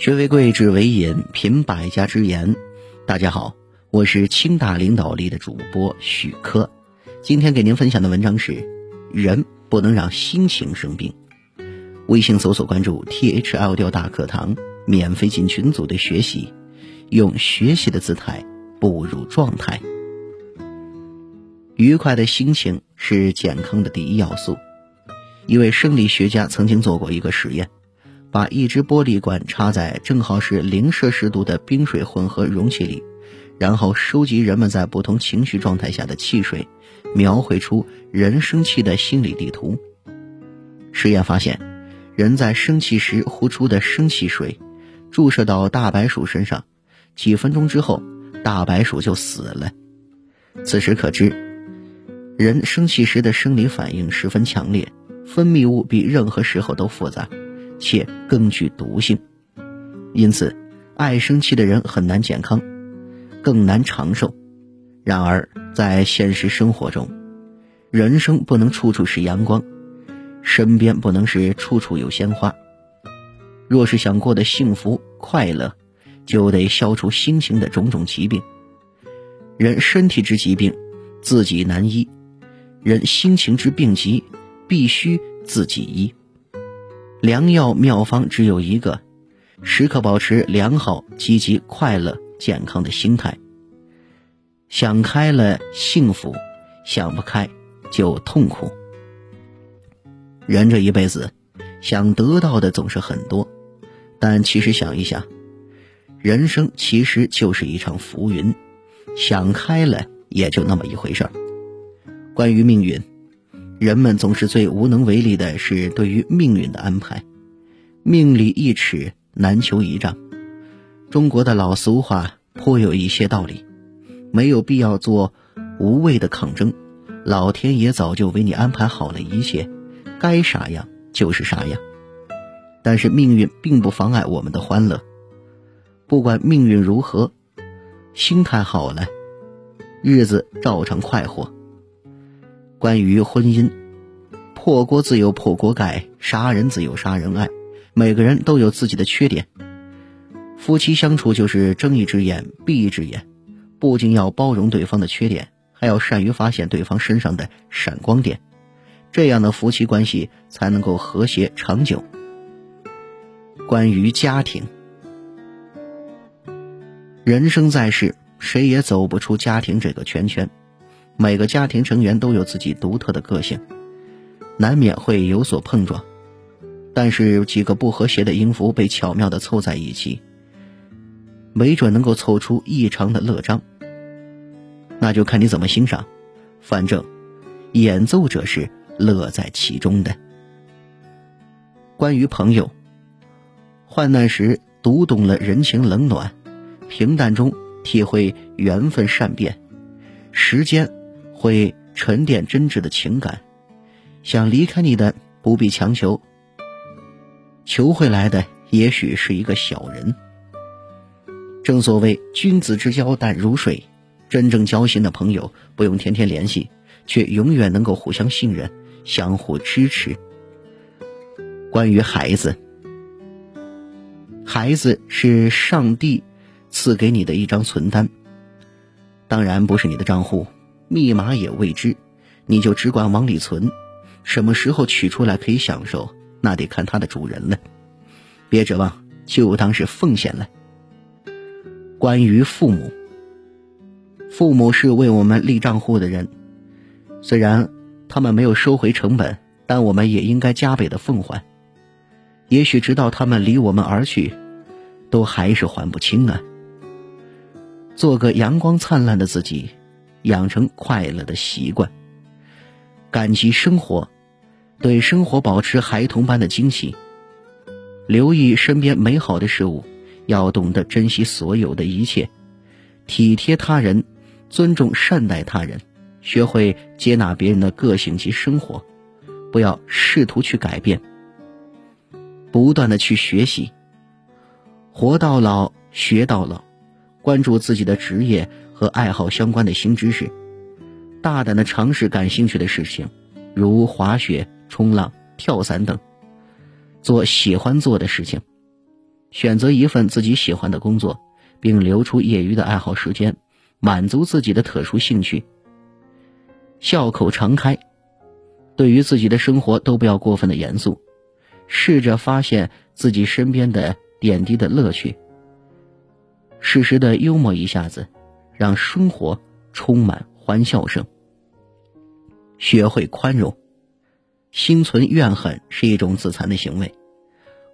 学为贵，知为引，品百家之言。大家好，我是清大领导力的主播许科。今天给您分享的文章是：人不能让心情生病。微信搜索关注 T H L 调大课堂，免费进群组的学习，用学习的姿态步入状态。愉快的心情是健康的第一要素。一位生理学家曾经做过一个实验。把一只玻璃管插在正好是零摄氏度的冰水混合容器里，然后收集人们在不同情绪状态下的汽水，描绘出人生气的心理地图。实验发现，人在生气时呼出的生气水，注射到大白鼠身上，几分钟之后，大白鼠就死了。此时可知，人生气时的生理反应十分强烈，分泌物比任何时候都复杂。且更具毒性，因此，爱生气的人很难健康，更难长寿。然而，在现实生活中，人生不能处处是阳光，身边不能是处处有鲜花。若是想过得幸福快乐，就得消除心情的种种疾病。人身体之疾病，自己难医；人心情之病疾，必须自己医。良药妙方只有一个，时刻保持良好、积极、快乐、健康的心态。想开了幸福，想不开就痛苦。人这一辈子，想得到的总是很多，但其实想一想，人生其实就是一场浮云，想开了也就那么一回事儿。关于命运。人们总是最无能为力的，是对于命运的安排。命里一尺，难求一丈。中国的老俗话颇有一些道理，没有必要做无谓的抗争。老天爷早就为你安排好了一切，该啥样就是啥样。但是命运并不妨碍我们的欢乐。不管命运如何，心态好了，日子照常快活。关于婚姻，破锅自有破锅盖，杀人自有杀人爱。每个人都有自己的缺点，夫妻相处就是睁一只眼闭一只眼，不仅要包容对方的缺点，还要善于发现对方身上的闪光点，这样的夫妻关系才能够和谐长久。关于家庭，人生在世，谁也走不出家庭这个圈圈。每个家庭成员都有自己独特的个性，难免会有所碰撞。但是几个不和谐的音符被巧妙的凑在一起，没准能够凑出异常的乐章。那就看你怎么欣赏，反正演奏者是乐在其中的。关于朋友，患难时读懂了人情冷暖，平淡中体会缘分善变，时间。会沉淀真挚的情感，想离开你的不必强求，求回来的也许是一个小人。正所谓君子之交淡如水，真正交心的朋友不用天天联系，却永远能够互相信任、相互支持。关于孩子，孩子是上帝赐给你的一张存单，当然不是你的账户。密码也未知，你就只管往里存，什么时候取出来可以享受，那得看它的主人了。别指望，就当是奉献了。关于父母，父母是为我们立账户的人，虽然他们没有收回成本，但我们也应该加倍的奉还。也许直到他们离我们而去，都还是还不清啊。做个阳光灿烂的自己。养成快乐的习惯，感激生活，对生活保持孩童般的惊奇，留意身边美好的事物，要懂得珍惜所有的一切，体贴他人，尊重善待他人，学会接纳别人的个性及生活，不要试图去改变，不断的去学习，活到老学到老，关注自己的职业。和爱好相关的新知识，大胆的尝试感兴趣的事情，如滑雪、冲浪、跳伞等，做喜欢做的事情，选择一份自己喜欢的工作，并留出业余的爱好时间，满足自己的特殊兴趣。笑口常开，对于自己的生活都不要过分的严肃，试着发现自己身边的点滴的乐趣，适时的幽默一下子，让生活充满欢笑声。学会宽容，心存怨恨是一种自残的行为，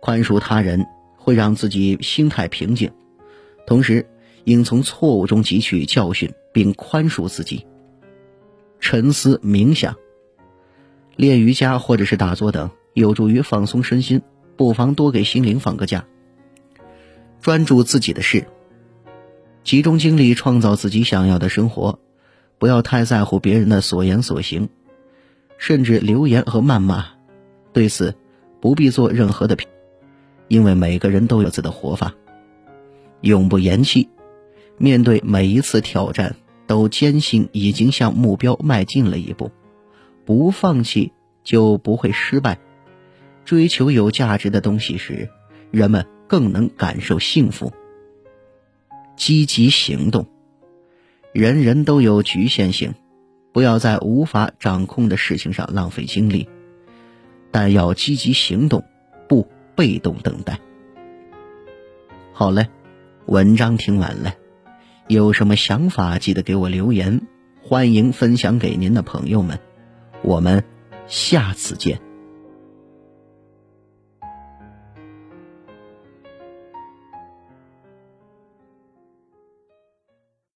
宽恕他人会让自己心态平静，同时应从错误中汲取教训，并宽恕自己。沉思冥想、练瑜伽或者是打坐等，有助于放松身心，不妨多给心灵放个假。专注自己的事，集中精力创造自己想要的生活，不要太在乎别人的所言所行，甚至流言和谩骂。对此，不必做任何的评，因为每个人都有自己的活法。永不言弃，面对每一次挑战。都坚信已经向目标迈进了一步，不放弃就不会失败。追求有价值的东西时，人们更能感受幸福。积极行动，人人都有局限性，不要在无法掌控的事情上浪费精力，但要积极行动，不被动等待。好嘞，文章听完了。有什么想法，记得给我留言，欢迎分享给您的朋友们。我们下次见。